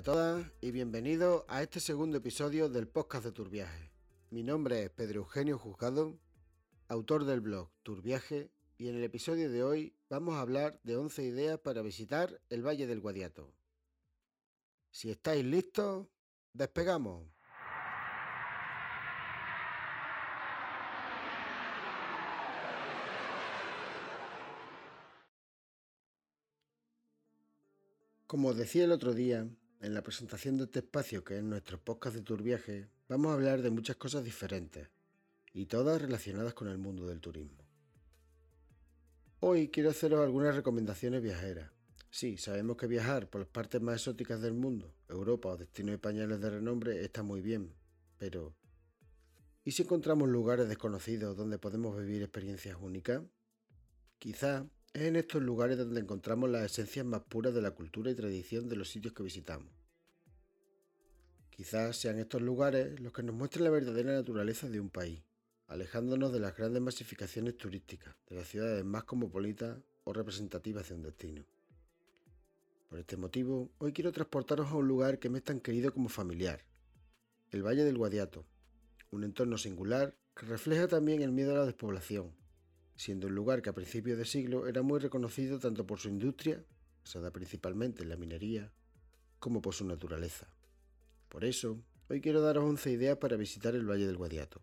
A todas y bienvenidos a este segundo episodio del podcast de Turviaje. Mi nombre es Pedro Eugenio Juzgado, autor del blog Turviaje y en el episodio de hoy vamos a hablar de 11 ideas para visitar el Valle del Guadiato. Si estáis listos, despegamos. Como decía el otro día, en la presentación de este espacio que es nuestro podcast de Tour Viaje, vamos a hablar de muchas cosas diferentes y todas relacionadas con el mundo del turismo. Hoy quiero haceros algunas recomendaciones viajeras. Sí, sabemos que viajar por las partes más exóticas del mundo, Europa o destinos españoles de renombre está muy bien, pero ¿y si encontramos lugares desconocidos donde podemos vivir experiencias únicas? Quizá es en estos lugares donde encontramos las esencias más puras de la cultura y tradición de los sitios que visitamos. Quizás sean estos lugares los que nos muestren la verdadera naturaleza de un país, alejándonos de las grandes masificaciones turísticas, de las ciudades más cosmopolitas o representativas de un destino. Por este motivo, hoy quiero transportaros a un lugar que me es tan querido como familiar, el Valle del Guadiato, un entorno singular que refleja también el miedo a la despoblación, siendo un lugar que a principios de siglo era muy reconocido tanto por su industria, basada principalmente en la minería, como por su naturaleza. Por eso, hoy quiero daros 11 ideas para visitar el Valle del Guadiato,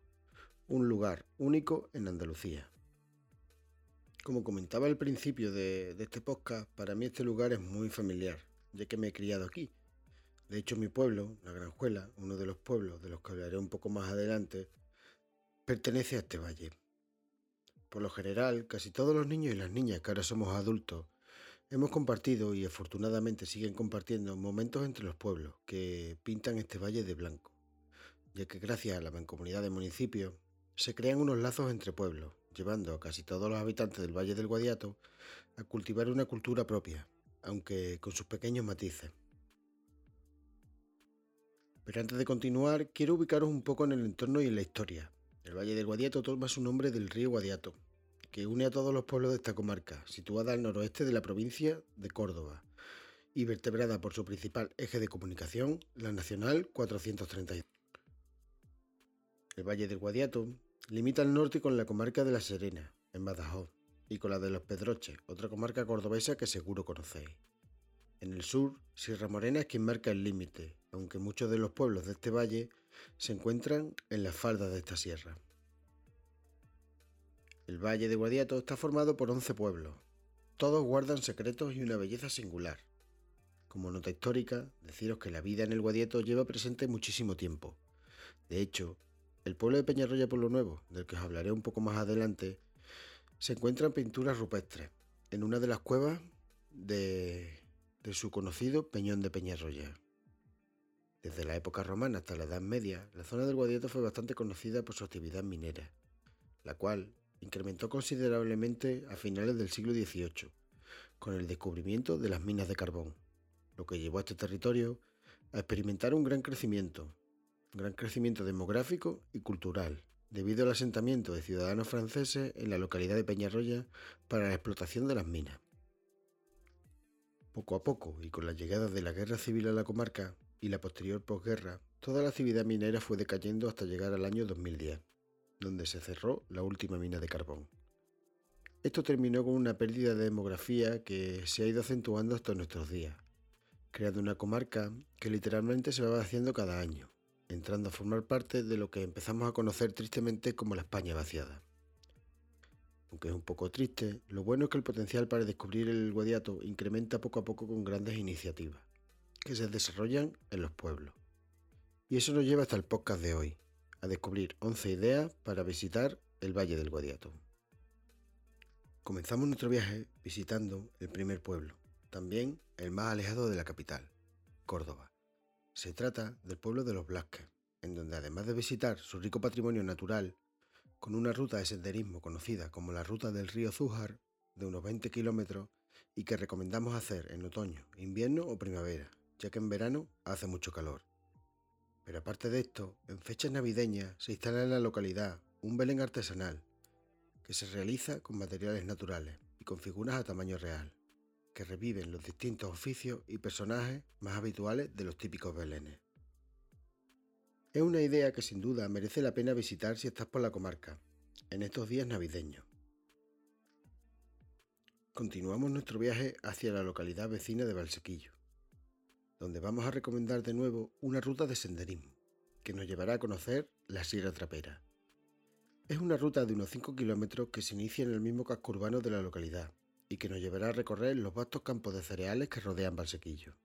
un lugar único en Andalucía. Como comentaba al principio de, este podcast, para mí este lugar es muy familiar, ya que me he criado aquí. De hecho, mi pueblo, La Granjuela, uno de los pueblos de los que hablaré un poco más adelante, pertenece a este valle. Por lo general, casi todos los niños y las niñas que ahora somos adultos hemos compartido y afortunadamente siguen compartiendo momentos entre los pueblos que pintan este valle de blanco, ya que gracias a la mancomunidad de municipios se crean unos lazos entre pueblos, llevando a casi todos los habitantes del Valle del Guadiato a cultivar una cultura propia, aunque con sus pequeños matices. Pero antes de continuar, quiero ubicaros un poco en el entorno y en la historia, el Valle del Guadiato toma su nombre del río Guadiato, que une a todos los pueblos de esta comarca, situada al noroeste de la provincia de Córdoba y vertebrada por su principal eje de comunicación, la Nacional 432. El Valle del Guadiato limita al norte con la comarca de La Serena, en Badajoz, y con la de Los Pedroches, otra comarca cordobesa que seguro conocéis. En el sur, Sierra Morena es quien marca el límite, aunque muchos de los pueblos de este valle se encuentran en las faldas de esta sierra. El Valle de Guadiato está formado por 11 pueblos. Todos guardan secretos y una belleza singular. Como nota histórica, deciros que la vida en el Guadiato lleva presente muchísimo tiempo. De hecho, el pueblo de Peñarroya Pueblo Nuevo, del que os hablaré un poco más adelante, se encuentran pinturas rupestres en una de las cuevas de, de su conocido Peñón de Peñarroya. Desde la época romana hasta la Edad Media, la zona del Guadiato fue bastante conocida por su actividad minera, la cual incrementó considerablemente a finales del siglo XVIII, con el descubrimiento de las minas de carbón, lo que llevó a este territorio a experimentar un gran crecimiento, un gran crecimiento demográfico y cultural, debido al asentamiento de ciudadanos franceses en la localidad de Peñarroya para la explotación de las minas. Poco a poco, y con la llegada de la guerra civil a la comarca, y la posterior posguerra, toda la actividad minera fue decayendo hasta llegar al año 2010, donde se cerró la última mina de carbón. Esto terminó con una pérdida de demografía que se ha ido acentuando hasta nuestros días, creando una comarca que literalmente se va vaciando cada año, entrando a formar parte de lo que empezamos a conocer tristemente como la España vaciada. Aunque es un poco triste, lo bueno es que el potencial para descubrir el Guadiato incrementa poco a poco con grandes iniciativas que se desarrollan en los pueblos. Y eso nos lleva hasta el podcast de hoy, a descubrir 11 ideas para visitar el Valle del Guadiato. Comenzamos nuestro viaje visitando el primer pueblo, también el más alejado de la capital, Córdoba. Se trata del pueblo de los Blasques, en donde además de visitar su rico patrimonio natural, con una ruta de senderismo conocida como la Ruta del Río Zújar, de unos 20 kilómetros, y que recomendamos hacer en otoño, invierno o primavera, ya que en verano hace mucho calor. Pero aparte de esto, en fechas navideñas se instala en la localidad un Belén artesanal, que se realiza con materiales naturales y con figuras a tamaño real, que reviven los distintos oficios y personajes más habituales de los típicos belenes. Es una idea que sin duda merece la pena visitar si estás por la comarca, en estos días navideños. Continuamos nuestro viaje hacia la localidad vecina de Valsequillo, donde vamos a recomendar de nuevo una ruta de senderismo que nos llevará a conocer la Sierra Trapera. Es una ruta de unos 5 kilómetros que se inicia en el mismo casco urbano de la localidad y que nos llevará a recorrer los vastos campos de cereales que rodean Valsequillo.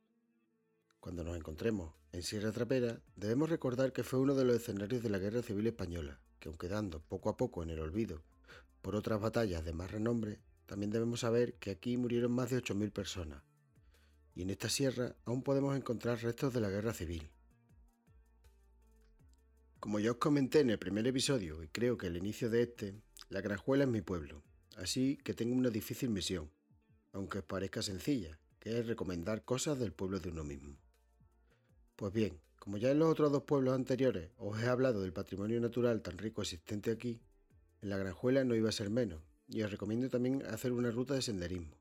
Cuando nos encontremos en Sierra Trapera, debemos recordar que fue uno de los escenarios de la Guerra Civil Española, que aunque dando poco a poco en el olvido por otras batallas de más renombre, también debemos saber que aquí murieron más de 8.000 personas. Y en esta sierra aún podemos encontrar restos de la Guerra Civil. Como ya os comenté en el primer episodio, y creo que el inicio de este, La Granjuela es mi pueblo, Así que tengo una difícil misión, aunque os parezca sencilla, que es recomendar cosas del pueblo de uno mismo. Pues bien, como ya en los otros dos pueblos anteriores os he hablado del patrimonio natural tan rico existente aquí, en la Granjuela no iba a ser menos, y os recomiendo también hacer una ruta de senderismo.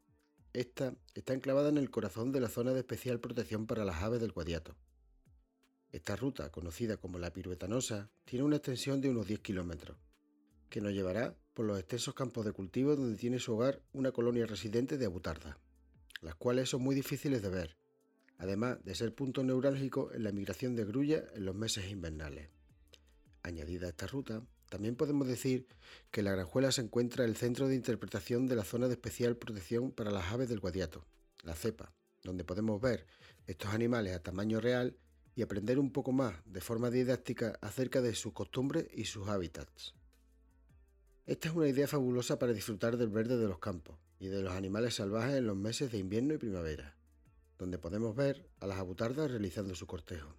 Esta está enclavada en el corazón de la zona de especial protección para las aves del Guadiato. Esta ruta, conocida como la Piruetanosa, tiene una extensión de unos 10 kilómetros, que nos llevará por los extensos campos de cultivo donde tiene su hogar una colonia residente de abutarda, las cuales son muy difíciles de ver, además de ser punto neurálgico en la migración de grulla en los meses invernales. Añadida a esta ruta, también podemos decir que la Granjuela se encuentra el centro de interpretación de la zona de especial protección para las aves del Guadiato, la cepa, donde podemos ver estos animales a tamaño real y aprender un poco más de forma didáctica acerca de sus costumbres y sus hábitats. Esta es una idea fabulosa para disfrutar del verde de los campos y de los animales salvajes en los meses de invierno y primavera, donde podemos ver a las abutardas realizando su cortejo.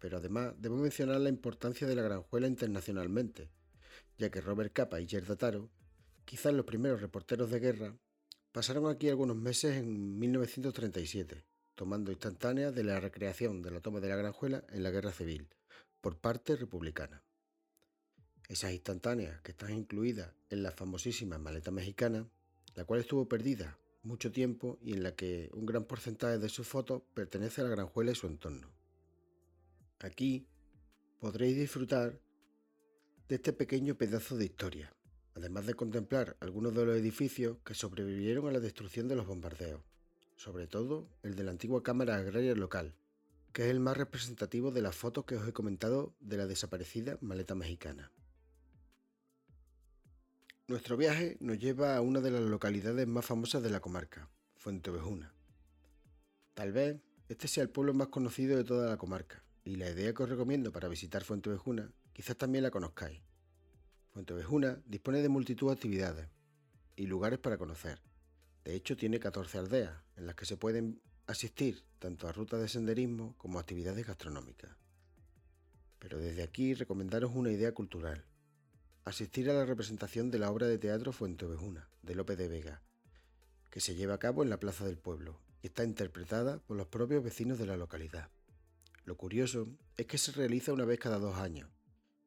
Pero además debo mencionar la importancia de la granjuela internacionalmente, ya que Robert Capa y Gerda Taro, quizás los primeros reporteros de guerra, pasaron aquí algunos meses en 1937, tomando instantáneas de la recreación de la toma de la granjuela en la guerra civil, por parte republicana. Esas instantáneas que están incluidas en la famosísima maleta mexicana, la cual estuvo perdida mucho tiempo y en la que un gran porcentaje de sus fotos pertenece a la granjuela y su entorno. Aquí podréis disfrutar de este pequeño pedazo de historia, además de contemplar algunos de los edificios que sobrevivieron a la destrucción de los bombardeos, sobre todo el de la antigua Cámara Agraria local, que es el más representativo de las fotos que os he comentado de la desaparecida maleta mexicana. Nuestro viaje nos lleva a una de las localidades más famosas de la comarca, Fuentevejuna. Tal vez este sea el pueblo más conocido de toda la comarca, y la idea que os recomiendo para visitar Fuentevejuna quizás también la conozcáis. Fuentevejuna dispone de multitud de actividades y lugares para conocer. De hecho, tiene 14 aldeas en las que se pueden asistir tanto a rutas de senderismo como a actividades gastronómicas. Pero desde aquí recomendaros una idea cultural asistir a la representación de la obra de teatro Fuenteovejuna, de Lope de Vega, que se lleva a cabo en la Plaza del Pueblo y está interpretada por los propios vecinos de la localidad. Lo curioso es que se realiza una vez cada dos años,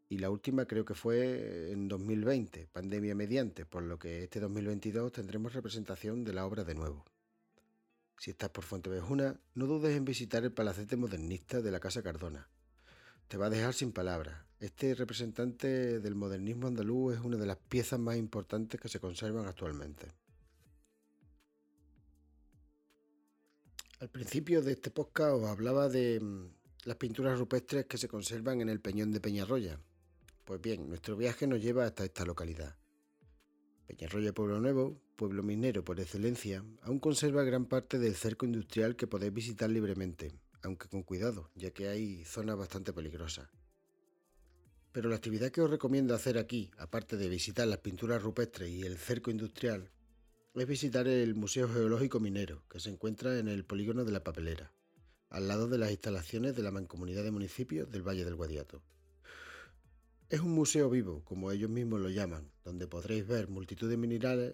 y la última creo que fue en 2020, pandemia mediante, por lo que este 2022 tendremos representación de la obra de nuevo. Si estás por Fuentevejuna, no dudes en visitar el palacete modernista de la Casa Cardona, te va a dejar sin palabras. Este representante del modernismo andaluz es una de las piezas más importantes que se conservan actualmente. Al principio de este podcast os hablaba de mm, las pinturas rupestres que se conservan en el Peñón de Peñarroya. Pues bien, nuestro viaje nos lleva hasta esta localidad. Peñarroya Pueblo Nuevo, pueblo minero por excelencia, aún conserva gran parte del cerco industrial que podéis visitar libremente, aunque con cuidado, ya que hay zonas bastante peligrosas. Pero la actividad que os recomiendo hacer aquí, aparte de visitar las pinturas rupestres y el cerco industrial, es visitar el Museo Geológico Minero, que se encuentra en el polígono de la Papelera, al lado de las instalaciones de la Mancomunidad de Municipios del Valle del Guadiato. Es un museo vivo, como ellos mismos lo llaman, donde podréis ver multitud de minerales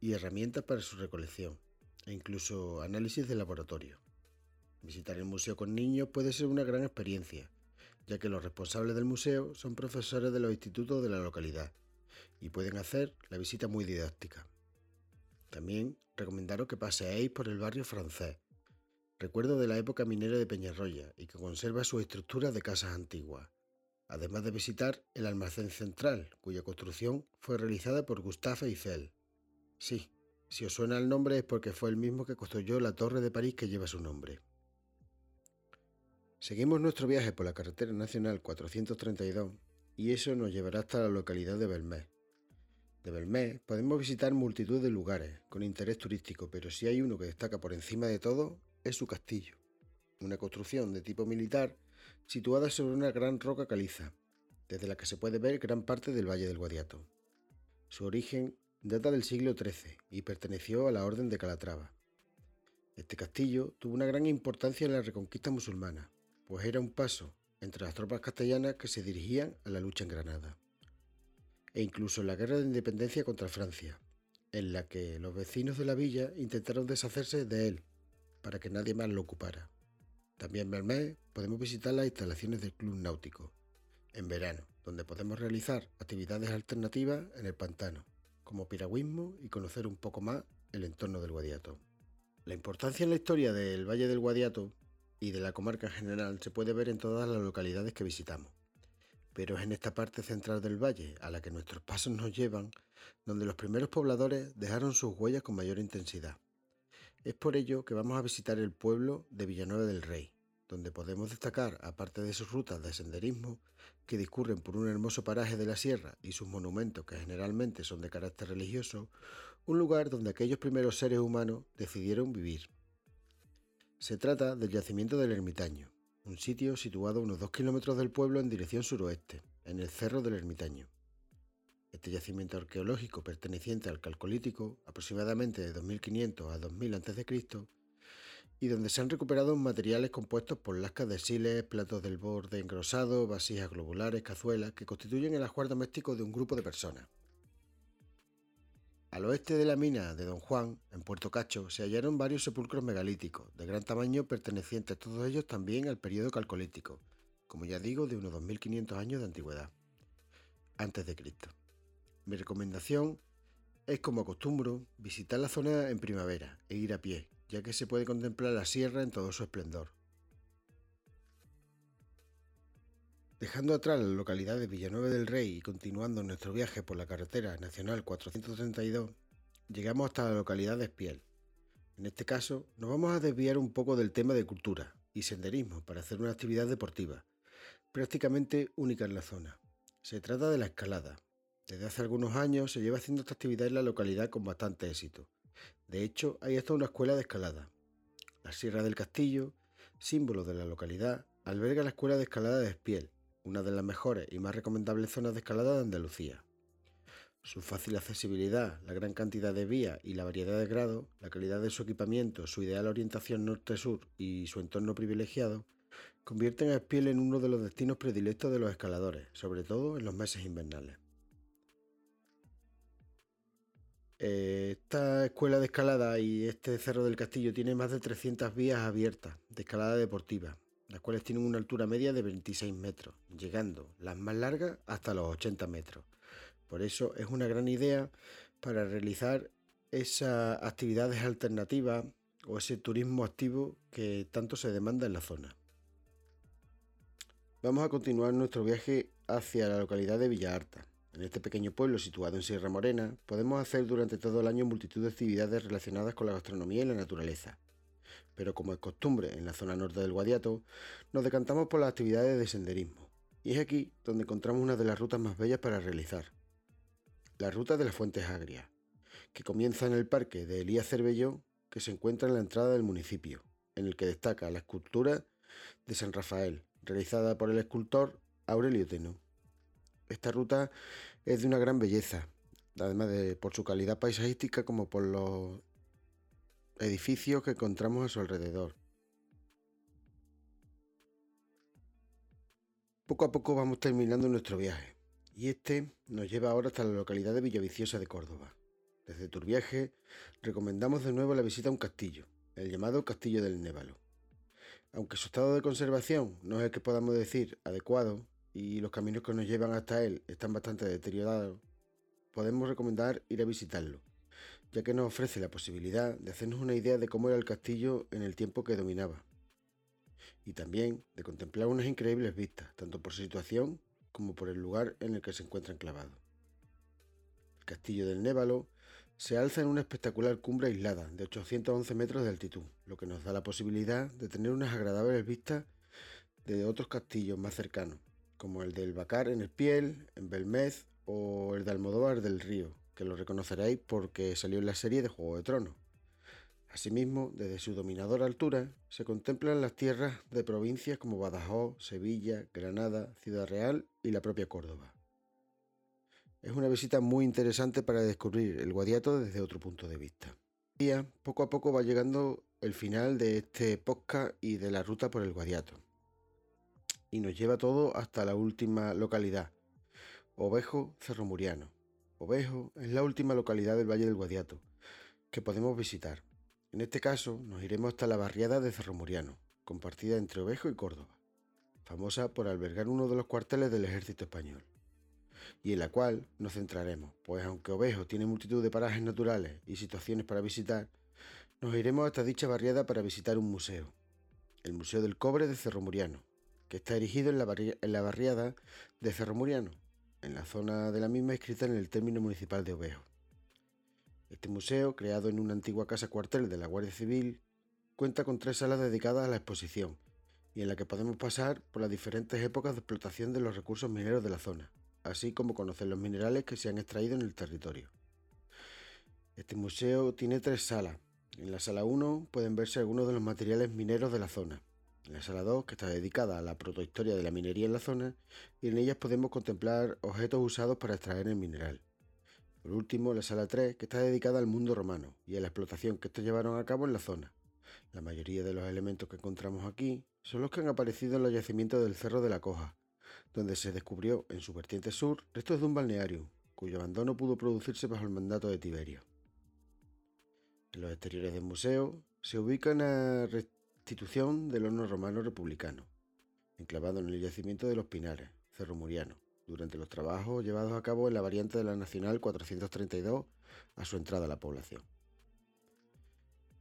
y herramientas para su recolección, e incluso análisis de laboratorio. Visitar el museo con niños puede ser una gran experiencia, ya que los responsables del museo son profesores de los institutos de la localidad y pueden hacer la visita muy didáctica. También recomendaros que paseéis por el barrio francés, recuerdo de la época minera de Peñarroya y que conserva su estructura de casas antiguas, además de visitar el almacén central, cuya construcción fue realizada por Gustave Eiffel. Sí, si os suena el nombre es porque fue el mismo que construyó la torre de París que lleva su nombre. Seguimos nuestro viaje por la carretera nacional 432 y eso nos llevará hasta la localidad de Belmez. De Belmez podemos visitar multitud de lugares con interés turístico, pero si hay uno que destaca por encima de todo es su castillo, una construcción de tipo militar situada sobre una gran roca caliza, desde la que se puede ver gran parte del Valle del Guadiato. Su origen data del siglo XIII y perteneció a la Orden de Calatrava. Este castillo tuvo una gran importancia en la reconquista musulmana, pues era un paso entre las tropas castellanas que se dirigían a la lucha en Granada, e incluso en la guerra de independencia contra Francia, en la que los vecinos de la villa intentaron deshacerse de él para que nadie más lo ocupara. También en Belmez podemos visitar las instalaciones del Club Náutico, en verano, donde podemos realizar actividades alternativas en el pantano, como piragüismo y conocer un poco más el entorno del Guadiato. La importancia en la historia del Valle del Guadiato y de la comarca en general se puede ver en todas las localidades que visitamos. Pero es en esta parte central del valle, a la que nuestros pasos nos llevan, donde los primeros pobladores dejaron sus huellas con mayor intensidad. Es por ello que vamos a visitar el pueblo de Villanueva del Rey, donde podemos destacar, aparte de sus rutas de senderismo, que discurren por un hermoso paraje de la sierra y sus monumentos que generalmente son de carácter religioso, un lugar donde aquellos primeros seres humanos decidieron vivir. Se trata del yacimiento del Ermitaño, un sitio situado a unos 2 kilómetros del pueblo en dirección suroeste, en el Cerro del Ermitaño. Este yacimiento arqueológico perteneciente al Calcolítico, aproximadamente de 2500 a 2000 a.C., y donde se han recuperado materiales compuestos por lascas de siles, platos del borde engrosado, vasijas globulares, cazuelas, que constituyen el ajuar doméstico de un grupo de personas. Al oeste de la mina de Don Juan, en Puerto Cacho, se hallaron varios sepulcros megalíticos, de gran tamaño pertenecientes todos ellos también al periodo calcolítico, como ya digo, de unos 2500 años de antigüedad, antes de Cristo. Mi recomendación es, como acostumbro, visitar la zona en primavera e ir a pie, ya que se puede contemplar la sierra en todo su esplendor. Dejando atrás la localidad de Villanueva del Rey y continuando nuestro viaje por la carretera nacional 432, llegamos hasta la localidad de Espiel. En este caso, nos vamos a desviar un poco del tema de cultura y senderismo para hacer una actividad deportiva, prácticamente única en la zona. Se trata de la escalada. Desde hace algunos años se lleva haciendo esta actividad en la localidad con bastante éxito. De hecho, hay hasta una escuela de escalada. La Sierra del Castillo, símbolo de la localidad, alberga la escuela de escalada de Espiel, una de las mejores y más recomendables zonas de escalada de Andalucía. Su fácil accesibilidad, la gran cantidad de vías y la variedad de grados, la calidad de su equipamiento, su ideal orientación norte-sur y su entorno privilegiado, convierten a Espiel en uno de los destinos predilectos de los escaladores, sobre todo en los meses invernales. Esta escuela de escalada y este Cerro del Castillo tiene más de 300 vías abiertas de escalada deportiva, las cuales tienen una altura media de 26 metros, llegando las más largas hasta los 80 metros. Por eso es una gran idea para realizar esas actividades alternativas o ese turismo activo que tanto se demanda en la zona. Vamos a continuar nuestro viaje hacia la localidad de Villa Arta. En este pequeño pueblo situado en Sierra Morena, podemos hacer durante todo el año multitud de actividades relacionadas con la gastronomía y la naturaleza pero como es costumbre en la zona norte del Guadiato, nos decantamos por las actividades de senderismo. Y es aquí donde encontramos una de las rutas más bellas para realizar. La ruta de las Fuentes Agrias, que comienza en el parque de Elías Cervelló, que se encuentra en la entrada del municipio, en el que destaca la escultura de San Rafael, realizada por el escultor Aurelio Teno. Esta ruta es de una gran belleza, además de por su calidad paisajística como por los edificios que encontramos a su alrededor. Poco a poco vamos terminando nuestro viaje y este nos lleva ahora hasta la localidad de Villaviciosa de Córdoba. Desde Turviaje recomendamos de nuevo la visita a un castillo, el llamado Castillo del Névalo. Aunque su estado de conservación no es el que podamos decir adecuado y los caminos que nos llevan hasta él están bastante deteriorados, podemos recomendar ir a visitarlo, ya que nos ofrece la posibilidad de hacernos una idea de cómo era el castillo en el tiempo que dominaba, y también de contemplar unas increíbles vistas, tanto por su situación como por el lugar en el que se encuentra enclavado. El castillo del Névalo se alza en una espectacular cumbre aislada de 811 metros de altitud, lo que nos da la posibilidad de tener unas agradables vistas de otros castillos más cercanos, como el del Bacar en Espiel, en Belmez o el de Almodóvar del Río, que lo reconoceréis porque salió en la serie de Juego de Tronos. Asimismo, desde su dominadora altura, se contemplan las tierras de provincias como Badajoz, Sevilla, Granada, Ciudad Real y la propia Córdoba. Es una visita muy interesante para descubrir el Guadiato desde otro punto de vista. Día, poco a poco va llegando el final de este podcast y de la ruta por el Guadiato. Y nos lleva todo hasta la última localidad, Ovejo Cerro Muriano. Ovejo es la última localidad del Valle del Guadiato que podemos visitar. En este caso, nos iremos hasta la barriada de Cerro Muriano, compartida entre Ovejo y Córdoba, famosa por albergar uno de los cuarteles del ejército español, y en la cual nos centraremos, pues aunque Ovejo tiene multitud de parajes naturales y situaciones para visitar, nos iremos hasta dicha barriada para visitar un museo, el Museo del Cobre de Cerro Muriano, que está erigido en la, barriada de Cerro Muriano, en la zona de la misma escrita en el término municipal de Ovejo. Este museo, creado en una antigua casa cuartel de la Guardia Civil, cuenta con tres salas dedicadas a la exposición y en la que podemos pasar por las diferentes épocas de explotación de los recursos mineros de la zona, así como conocer los minerales que se han extraído en el territorio. Este museo tiene tres salas. En la sala 1 pueden verse algunos de los materiales mineros de la zona, la sala 2, que está dedicada a la protohistoria de la minería en la zona, y en ellas podemos contemplar objetos usados para extraer el mineral. Por último, la sala 3, que está dedicada al mundo romano y a la explotación que estos llevaron a cabo en la zona. La mayoría de los elementos que encontramos aquí son los que han aparecido en los yacimientos del Cerro de la Coja, donde se descubrió en su vertiente sur restos de un balneario, cuyo abandono pudo producirse bajo el mandato de Tiberio. En los exteriores del museo se ubica una institución del horno romano republicano, enclavado en el yacimiento de los Pinares, Cerro Muriano, durante los trabajos llevados a cabo en la variante de la Nacional 432 a su entrada a la población.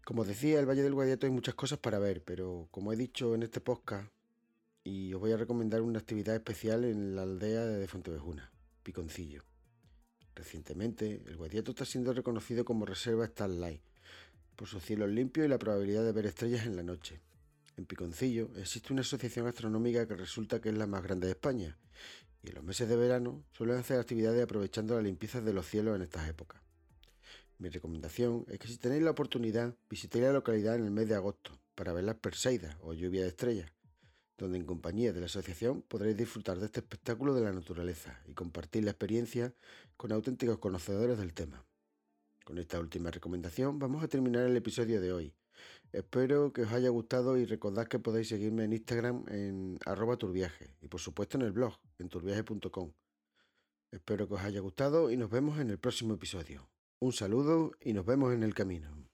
Como decía, el Valle del Guadiato hay muchas cosas para ver, pero como he dicho en este podcast, y os voy a recomendar una actividad especial en la aldea de Fontevejuna, Piconcillo. Recientemente, el Guadiato está siendo reconocido como reserva Starlight por su cielo limpio y la probabilidad de ver estrellas en la noche. En Piconcillo existe una asociación astronómica que resulta que es la más grande de España, y en los meses de verano suelen hacer actividades aprovechando la limpieza de los cielos en estas épocas. Mi recomendación es que si tenéis la oportunidad, visitéis la localidad en el mes de agosto para ver las Perseidas o lluvia de estrellas, donde en compañía de la asociación podréis disfrutar de este espectáculo de la naturaleza y compartir la experiencia con auténticos conocedores del tema. Con esta última recomendación vamos a terminar el episodio de hoy. Espero que os haya gustado y recordad que podéis seguirme en Instagram en arroba turviaje y por supuesto en el blog en turviaje.com. Espero que os haya gustado y nos vemos en el próximo episodio. Un saludo y nos vemos en el camino.